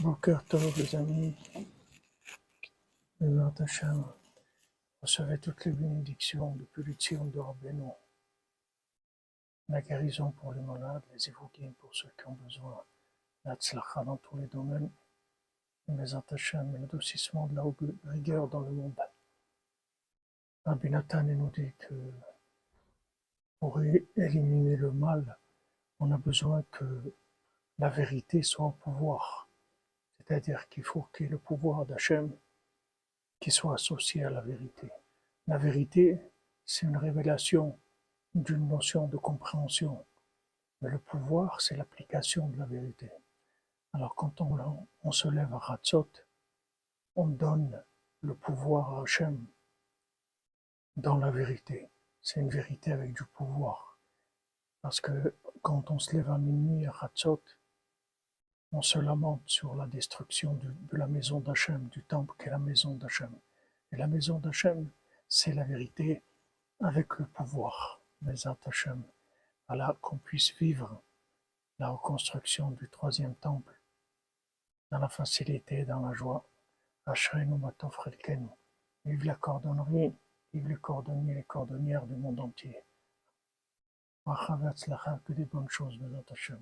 Boker Tov, les amis, Bezrat Hashem, recevez toutes les bénédictions depuis le de Rabbeinu, la guérison pour les malades, les évoquer pour ceux qui ont besoin, la tzlacha dans tous les domaines, Bezrat Hashem, l'adoucissement de la rigueur dans le monde. Rabbi nous dit que pour éliminer le mal, on a besoin que la vérité soit au pouvoir. C'est-à-dire qu'il faut ait le pouvoir d'Hachem qui soit associé à la vérité. La vérité, c'est une révélation d'une notion de compréhension. Mais le pouvoir, c'est l'application de la vérité. Alors quand on, on se lève à Ratzot, on donne le pouvoir à Hachem dans la vérité. C'est une vérité avec du pouvoir. Parce que quand on se lève à minuit à Ratzot, on se lamente sur la destruction de la maison d'Hachem, du temple qu'est la maison d'Hachem. Et la maison d'Hachem, c'est la vérité avec le pouvoir, les Hachem. Voilà qu'on puisse vivre la reconstruction du troisième temple dans la facilité, dans la joie. Ashrenu Matov Vive la cordonnerie, vive les cordonniers et les cordonnières du monde entier. Que des bonnes choses, Bezat Hashem.